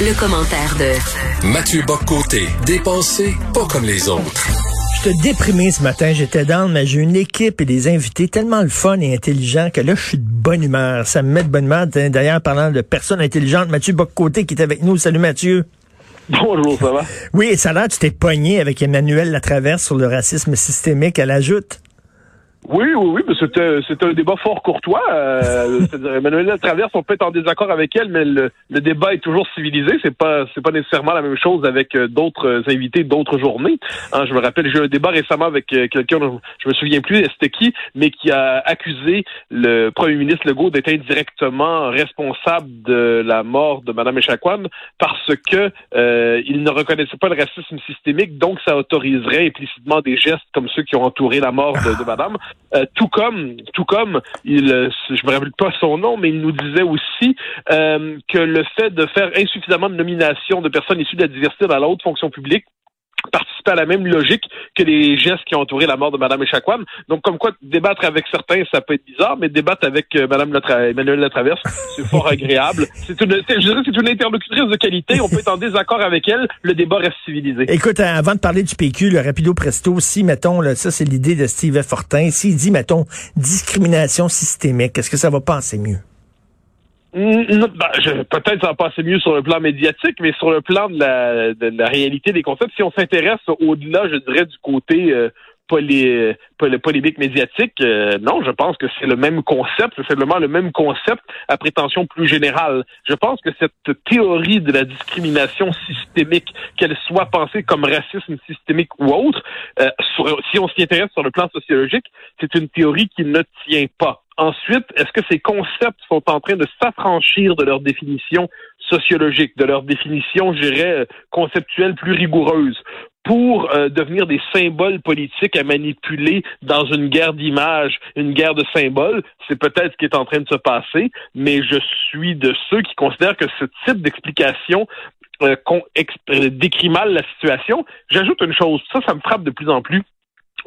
Le, commentaire de Mathieu Boccoté, dépensé pas comme les autres. Je te déprimé ce matin, j'étais dans, mais j'ai une équipe et des invités tellement le fun et intelligent que là, je suis de bonne humeur. Ça me met de bonne humeur. D'ailleurs, parlant de personnes intelligentes, Mathieu Boccoté qui est avec nous. Salut Mathieu. Bonjour, ça va? Oui, ça a l'air, tu t'es pogné avec Emmanuel Latraverse sur le racisme systémique à la joute. Oui, oui, oui, mais c'était, un débat fort courtois. Euh, Emmanuel Traverse, on peut être en désaccord avec elle, mais le, débat est toujours civilisé. C'est pas, c'est pas nécessairement la même chose avec euh, d'autres invités d'autres journées. Hein, je me rappelle, j'ai eu un débat récemment avec euh, quelqu'un, je me souviens plus c'était qui, mais qui a accusé le premier ministre Legault d'être indirectement responsable de la mort de Mme Echaquan parce que euh, il ne reconnaissait pas le racisme systémique, donc ça autoriserait implicitement des gestes comme ceux qui ont entouré la mort de, de Madame. Euh, tout comme, tout comme, il, euh, je me rappelle pas son nom, mais il nous disait aussi euh, que le fait de faire insuffisamment de nominations de personnes issues de la diversité dans la haute fonction publique participer à la même logique que les gestes qui ont entouré la mort de Mme Echaquan. Donc, comme quoi, débattre avec certains, ça peut être bizarre, mais débattre avec euh, Mme Emmanuel Latraverse, c'est fort agréable. C'est une, je dirais, c'est une interlocutrice de qualité. On peut être en désaccord avec elle. Le débat reste civilisé. Écoute, euh, avant de parler du PQ, le rapido presto, si, mettons, là, ça, c'est l'idée de Steve Fortin, s'il dit, mettons, discrimination systémique, est-ce que ça va passer mieux? Ben, peut-être ça passer mieux sur le plan médiatique, mais sur le plan de la, de la réalité des concepts, si on s'intéresse au-delà, je dirais, du côté euh, polé, polémique médiatique, euh, non, je pense que c'est le même concept, c'est simplement le même concept à prétention plus générale. Je pense que cette théorie de la discrimination systémique, qu'elle soit pensée comme racisme systémique ou autre, euh, si on s'y intéresse sur le plan sociologique, c'est une théorie qui ne tient pas. Ensuite, est-ce que ces concepts sont en train de s'affranchir de leur définition sociologique, de leur définition, je dirais, conceptuelle plus rigoureuse? Pour euh, devenir des symboles politiques à manipuler dans une guerre d'images, une guerre de symboles. C'est peut-être ce qui est en train de se passer, mais je suis de ceux qui considèrent que ce type d'explication euh, décrit mal la situation. J'ajoute une chose, ça, ça me frappe de plus en plus.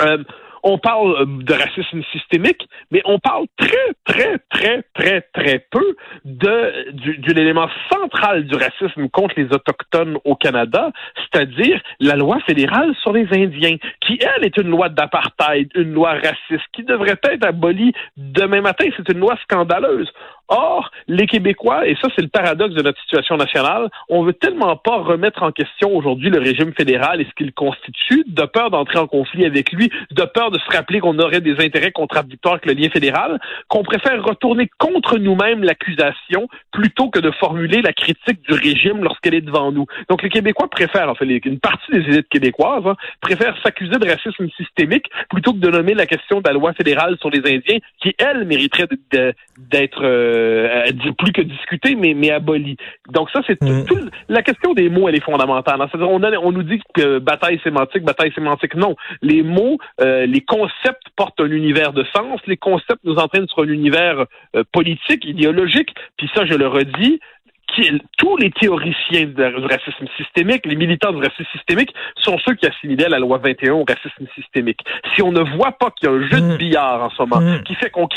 Euh, on parle euh, de racisme systémique, mais on parle très, très, très, très, très peu de, du, central du racisme contre les Autochtones au Canada, c'est-à-dire la loi fédérale sur les Indiens, qui, elle, est une loi d'apartheid, une loi raciste, qui devrait être abolie demain matin. C'est une loi scandaleuse. Or, les Québécois, et ça c'est le paradoxe de notre situation nationale, on veut tellement pas remettre en question aujourd'hui le régime fédéral et ce qu'il constitue, de peur d'entrer en conflit avec lui, de peur de se rappeler qu'on aurait des intérêts contradictoires avec le lien fédéral, qu'on préfère retourner contre nous-mêmes l'accusation plutôt que de formuler la critique du régime lorsqu'elle est devant nous. Donc les Québécois préfèrent, en fait, une partie des élites québécoises hein, préfèrent s'accuser de racisme systémique plutôt que de nommer la question de la loi fédérale sur les Indiens, qui elle mériterait d'être euh, plus que discuté, mais, mais aboli. Donc ça, c'est mm. tout, la question des mots, elle est fondamentale. Hein. C'est-à-dire, on, on nous dit que bataille sémantique, bataille sémantique, non. Les mots, euh, les concepts portent un univers de sens. Les concepts nous entraînent sur un univers euh, politique, idéologique. Puis ça, je le redis, tous les théoriciens du racisme systémique, les militants du racisme systémique, sont ceux qui assimilaient la loi 21 au racisme systémique. Si on ne voit pas qu'il y a un jeu de mm. billard en ce moment, mm. qui fait qu'on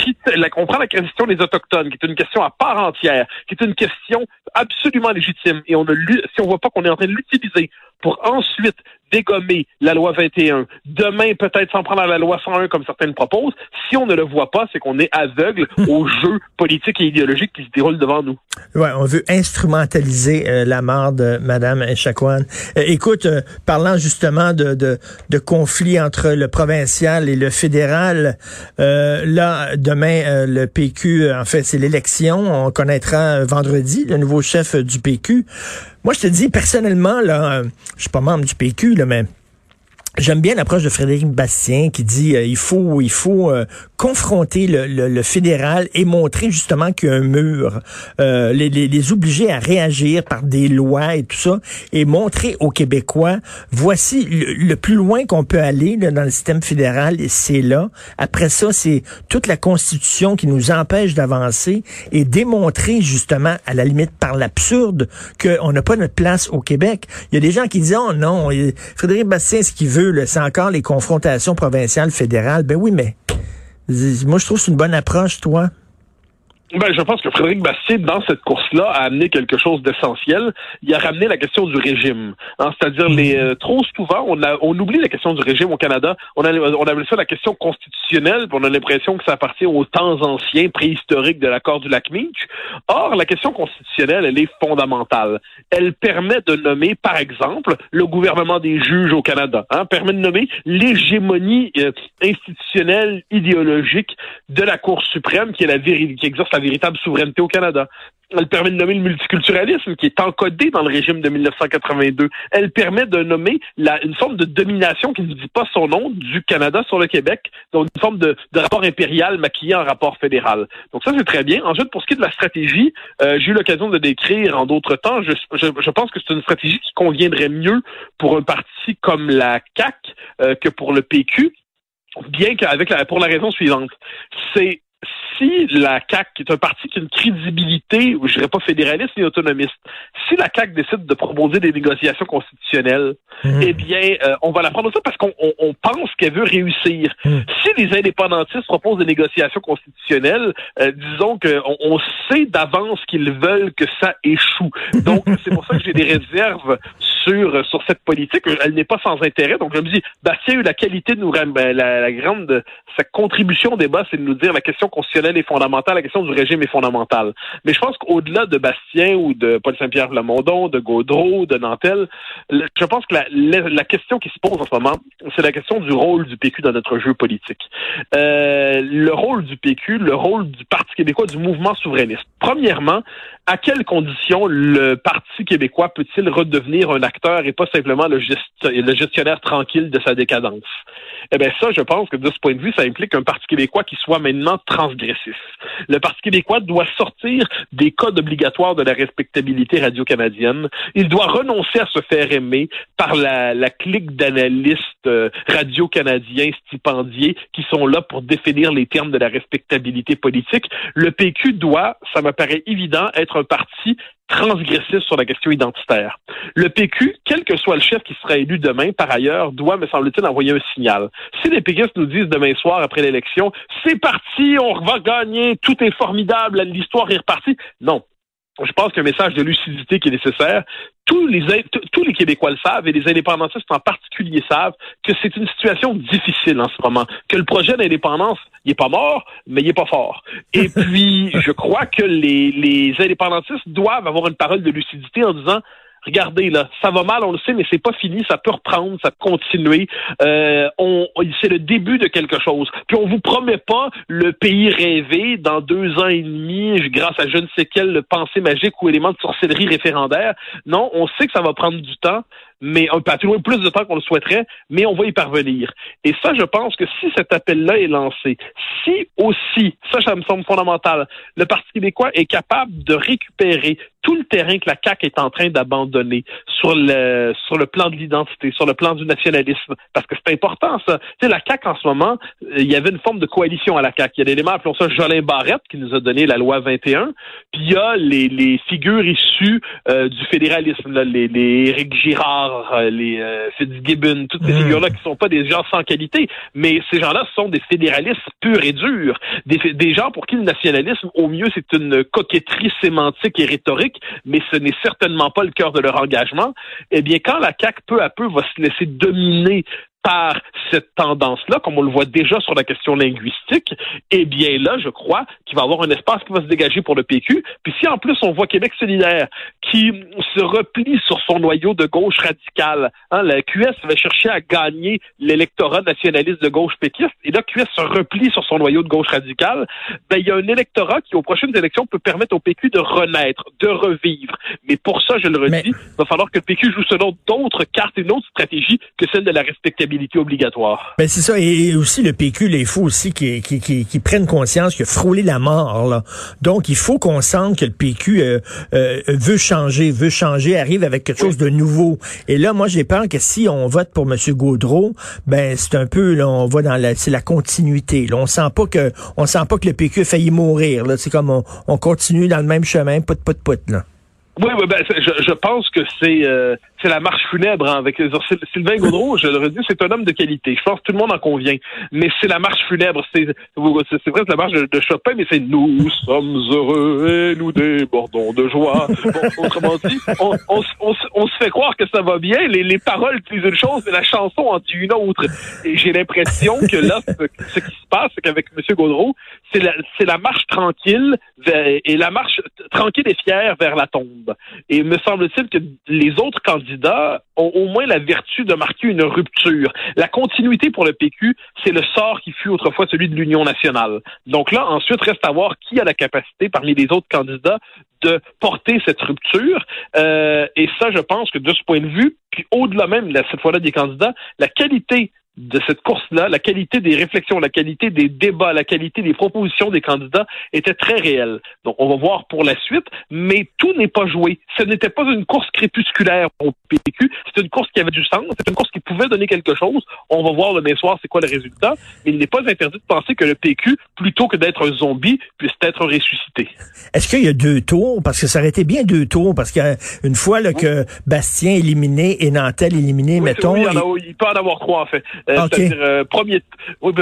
prend la question des autochtones, qui est une question à part entière, qui est une question absolument légitime, et on ne, si on voit pas qu'on est en train de l'utiliser pour ensuite dégommer la loi 21, demain peut-être s'en prendre à la loi 101 comme certaines proposent, si on ne le voit pas, c'est qu'on est aveugle au jeu politique et idéologique qui se déroule devant nous. Ouais, on veut instrumentaliser euh, la mort de Madame Echaquan. Euh, écoute, euh, parlant justement de, de, de conflit entre le provincial et le fédéral, là, demain, le PQ, en fait, c'est l'élection. On connaîtra vendredi le nouveau chef du PQ. Moi, je te dis, personnellement, là, je suis pas membre du PQ, mais J'aime bien l'approche de Frédéric Bastien qui dit euh, il faut il faut euh, confronter le, le, fédéral et montrer justement qu'il y a un mur, euh, les, les, les, obliger à réagir par des lois et tout ça, et montrer aux Québécois voici le, plus loin qu'on peut aller dans le système fédéral, c'est là. Après ça, c'est toute la Constitution qui nous empêche d'avancer et démontrer justement à la limite par l'absurde qu'on n'a pas notre place au Québec. Il y a des gens qui disent oh non, Frédéric Bastien ce qu'il veut c'est encore les confrontations provinciales, fédérales. Ben oui, mais moi, je trouve que c'est une bonne approche, toi. Ben, je pense que Frédéric Bastien, dans cette course-là, a amené quelque chose d'essentiel. Il a ramené la question du régime. Hein, C'est-à-dire, les euh, trop souvent, on, a, on oublie la question du régime au Canada. On, a, on appelle ça la question constitutionnelle, puis on a l'impression que ça appartient aux temps anciens, préhistoriques de l'accord du lac Meech. Or, la question constitutionnelle, elle est fondamentale. Elle permet de nommer, par exemple, le gouvernement des juges au Canada. Hein, permet de nommer l'hégémonie euh, institutionnelle, idéologique de la Cour suprême, qui est la qui exerce la véritable souveraineté au Canada. Elle permet de nommer le multiculturalisme qui est encodé dans le régime de 1982. Elle permet de nommer une forme de domination qui ne dit pas son nom du Canada sur le Québec, donc une forme de, rapport impérial maquillé en rapport fédéral. Donc ça, c'est très bien. Ensuite, pour ce qui est de la stratégie, euh, j'ai eu l'occasion de décrire en d'autres temps. Je pense que c'est une stratégie qui conviendrait mieux pour un parti comme la CAC euh, que pour le PQ bien qu'avec la, pour la raison suivante, c'est si la CAC, qui est un parti qui a une crédibilité, je dirais pas fédéraliste ni autonomiste, si la CAC décide de proposer des négociations constitutionnelles, mmh. eh bien, euh, on va la prendre ça parce qu'on on, pense qu'elle veut réussir. Mmh. Si les indépendantistes proposent des négociations constitutionnelles, euh, disons qu'on on sait d'avance qu'ils veulent que ça échoue. Donc, c'est pour ça que j'ai des réserves sur, sur cette politique. Elle n'est pas sans intérêt. Donc, je me dis, Bastien a eu la qualité de nous... Ben, la, la grande... Sa contribution au débat, c'est de nous dire la question constitutionnelle est fondamentale, la question du régime est fondamentale. Mais je pense qu'au-delà de Bastien ou de Paul Saint-Pierre Lamondon, de Gaudreau, de Nantel, je pense que la, question qui se pose en ce moment, c'est la question du rôle du PQ dans notre jeu politique. Euh, le rôle du PQ, le rôle du Parti québécois, du mouvement souverainiste. Premièrement, à quelles conditions le Parti québécois peut-il redevenir un acteur et pas simplement le, le gestionnaire tranquille de sa décadence? Eh bien, ça, je pense que de ce point de vue, ça implique un Parti québécois qui soit maintenant transgressif. Le Parti québécois doit sortir des codes obligatoires de la respectabilité radio-canadienne. Il doit renoncer à se faire aimer par la, la clique d'analystes euh, radio-canadiens stipendiés qui sont là pour définir les termes de la respectabilité politique. Le PQ doit, ça me paraît évident, être un parti transgressif sur la question identitaire. Le PQ, quel que soit le chef qui sera élu demain, par ailleurs, doit, me semble-t-il, envoyer un signal. Si les péquistes nous disent demain soir, après l'élection, c'est parti, on va gagner, tout est formidable, l'histoire est repartie, non je pense qu'un message de lucidité qui est nécessaire. Tous les, tous les Québécois le savent et les indépendantistes en particulier savent que c'est une situation difficile en ce moment, que le projet d'indépendance, il est pas mort, mais il est pas fort. Et puis, je crois que les, les indépendantistes doivent avoir une parole de lucidité en disant regardez là, ça va mal, on le sait, mais c'est pas fini, ça peut reprendre, ça peut continuer. Euh, c'est le début de quelque chose. Puis on vous promet pas le pays rêvé dans deux ans et demi, grâce à je ne sais quelle pensée magique ou élément de sorcellerie référendaire. Non, on sait que ça va prendre du temps, mais un peu plus de temps qu'on le souhaiterait, mais on va y parvenir. Et ça, je pense que si cet appel-là est lancé, si aussi, ça, ça me semble fondamental, le Parti québécois est capable de récupérer tout le terrain que la CAQ est en train d'abandonner sur le sur le plan de l'identité, sur le plan du nationalisme, parce que c'est important ça. Tu sais, la CAQ en ce moment, euh, il y avait une forme de coalition à la CAQ. Il y a l'élément, appelons ça Jolin Barrette, qui nous a donné la loi 21, puis il y a les, les figures issues euh, du fédéralisme, là, les, les Éric Girard, euh, les euh, Fitzgibbon, toutes ces mmh. figures-là qui sont pas des gens sans qualité, mais ces gens-là sont des fédéralistes purs et durs, des, des gens pour qui le nationalisme, au mieux, c'est une coquetterie sémantique et rhétorique, mais ce n'est certainement pas le cœur de leur engagement, eh bien, quand la CAQ peu à peu va se laisser dominer par cette tendance-là, comme on le voit déjà sur la question linguistique, eh bien là, je crois qu'il va y avoir un espace qui va se dégager pour le PQ. Puis si en plus on voit Québec solidaire qui se replie sur son noyau de gauche radicale, hein, la QS va chercher à gagner l'électorat nationaliste de gauche péquiste, et là QS se replie sur son noyau de gauche radicale, ben il y a un électorat qui aux prochaines élections peut permettre au PQ de renaître, de revivre. Mais pour ça, je le redis, il va falloir que le PQ joue selon d'autres cartes et une autre stratégie que celle de la respectabilité obligatoire. Ben c'est ça. Et aussi, le PQ, il faut aussi qu'ils qu prennent conscience que frôler la mort. Là. Donc, il faut qu'on sente que le PQ euh, euh, veut changer, veut changer, arrive avec quelque chose de nouveau. Et là, moi, j'ai peur que si on vote pour M. Gaudreau, ben c'est un peu, là, on va dans la, c'est la continuité. Là. On sent pas que, on sent pas que le PQ a failli mourir. Là. C'est comme on, on continue dans le même chemin, put, put, put, là. Oui, oui ben, je, je, pense que c'est euh, c'est la marche funèbre hein, avec Sylvain Gaudreau. je le redis, c'est un homme de qualité. Je pense que tout le monde en convient. Mais c'est la marche funèbre. C'est vrai, c'est la marche de, Chopin, mais c'est nous sommes heureux et nous débordons de joie. Bon, autrement dit, on, on, on, se fait croire que ça va bien. Les, les paroles disent une chose, mais la chanson en dit une autre. Et j'ai l'impression que là, ce, qui se passe, c'est qu'avec M. Gaudreau, c'est la, la marche tranquille et la marche tranquille et fière vers la tombe. Et me semble-t-il que les autres candidats ont au moins la vertu de marquer une rupture. La continuité pour le PQ, c'est le sort qui fut autrefois celui de l'Union nationale. Donc là, ensuite, reste à voir qui a la capacité parmi les autres candidats de porter cette rupture. Euh, et ça, je pense que de ce point de vue, puis au-delà même, cette fois-là, des candidats, la qualité de cette course-là, la qualité des réflexions, la qualité des débats, la qualité des propositions des candidats était très réelle. Donc, on va voir pour la suite, mais tout n'est pas joué. Ce n'était pas une course crépusculaire au PQ, c'était une course qui avait du sens, c'était une course qui pouvait donner quelque chose. On va voir demain soir c'est quoi le résultat, mais il n'est pas interdit de penser que le PQ, plutôt que d'être un zombie, puisse être ressuscité. Est-ce qu'il y a deux tours? Parce que ça aurait été bien deux tours, parce qu'une fois là, que Bastien éliminé et Nantel éliminé, mettons... il, il peut en avoir trois, en fait. C'est-à-dire premier, oui,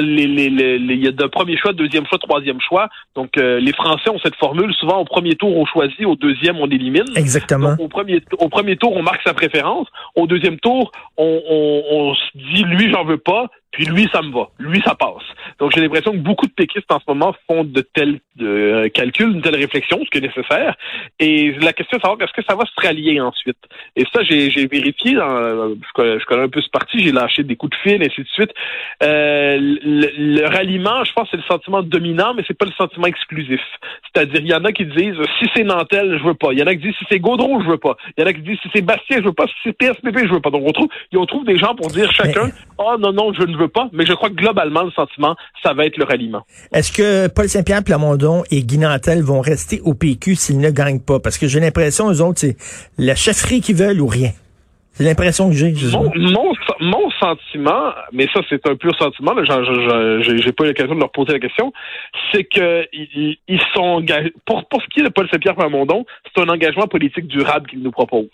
les, les, les, il y a de premier choix, deuxième choix, troisième choix. Donc euh, les Français ont cette formule. Souvent au premier tour on choisit, au deuxième on élimine. Exactement. au premier au premier tour on marque sa préférence. Au deuxième tour on, on, on se dit lui j'en veux pas. Puis lui, ça me va. Lui, ça passe. Donc j'ai l'impression que beaucoup de péquistes en ce moment font de tels de, calculs, une telle réflexion, ce qui est nécessaire. Et la question est de savoir est-ce que ça va se rallier ensuite? Et ça, j'ai vérifié. Dans, je, connais, un peu ce parti, j'ai lâché des coups de fil, et ainsi de suite. Euh, le, ralliement, je pense, c'est le sentiment dominant, mais c'est pas le sentiment exclusif. C'est-à-dire, il y en a qui disent si c'est Nantel, je veux pas. Il y en a qui disent si c'est Gaudreau, je veux pas. Il y en a qui disent si c'est Bastien, je veux pas. Si c'est PSPP, je veux pas. Donc on trouve, on trouve des gens pour dire chacun, oh non non, je ne veux pas, mais je crois que globalement, le sentiment, ça va être le ralliement. Est-ce que Paul Saint-Pierre Plamondon et Guy Nantel vont rester au PQ s'ils ne gagnent pas? Parce que j'ai l'impression, eux autres, c'est la chefferie qu'ils veulent ou rien. C'est l'impression que j'ai. Mon, mon, sentiment, mais ça c'est un pur sentiment, j'ai pas eu l'occasion de leur poser la question, c'est que ils, sont engagés. Pour, pour ce qui est de Paul Saint-Pierre Plamondon, c'est un engagement politique durable qu'il nous propose.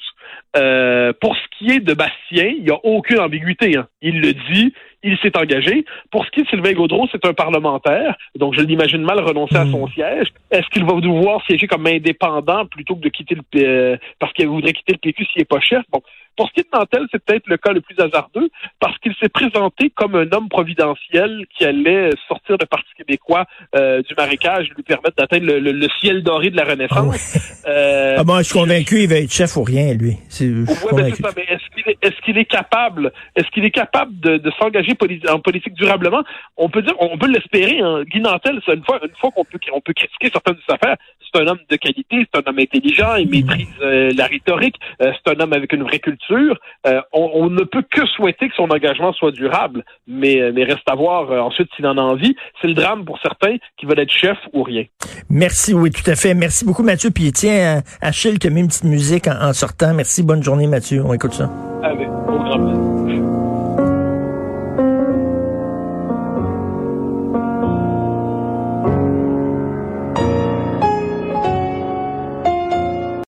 Euh, pour ce qui est de Bastien, il n'y a aucune ambiguïté. Hein. Il le dit, il s'est engagé. Pour ce qui est de Sylvain Gaudreau, c'est un parlementaire, donc je l'imagine mal renoncer à son hmm. siège. Est-ce qu'il va devoir siéger comme indépendant plutôt que de quitter le euh, parce qu'il voudrait quitter le PQ s'il n'est pas chef? Bon, pour ce qui est de Nantel, c'est peut-être le cas le plus hasardeux parce qu'il s'est présenté comme un homme providentiel qui allait sortir de Parti québécois euh, du marécage et lui permettre d'atteindre le, ciel doré de la Renaissance. Ah, euh, ah bon, je suis convaincu il va être chef ou rien, lui. mais est-ce qu'il est, est, qu'il est, capable, est-ce qu'il est capable de, de s'engager en politique durablement? On peut dire, on peut l'espérer. Hein. Guy Nantel, une fois, une fois qu'on peut, on peut critiquer certaines de ses affaires, c'est un homme de qualité, c'est un homme intelligent, il maîtrise euh, la rhétorique, c'est un homme avec une vraie culture euh, on, ne peut que souhaiter que son engagement soit durable, mais, euh, mais reste à voir euh, ensuite s'il en a envie. C'est le drame pour certains qui veulent être chef ou rien. Merci, oui, tout à fait. Merci beaucoup, Mathieu. Puis tiens, Achille te met une petite musique en, sortant. Merci, bonne journée, Mathieu. On écoute ça. Avec, au grand plaisir.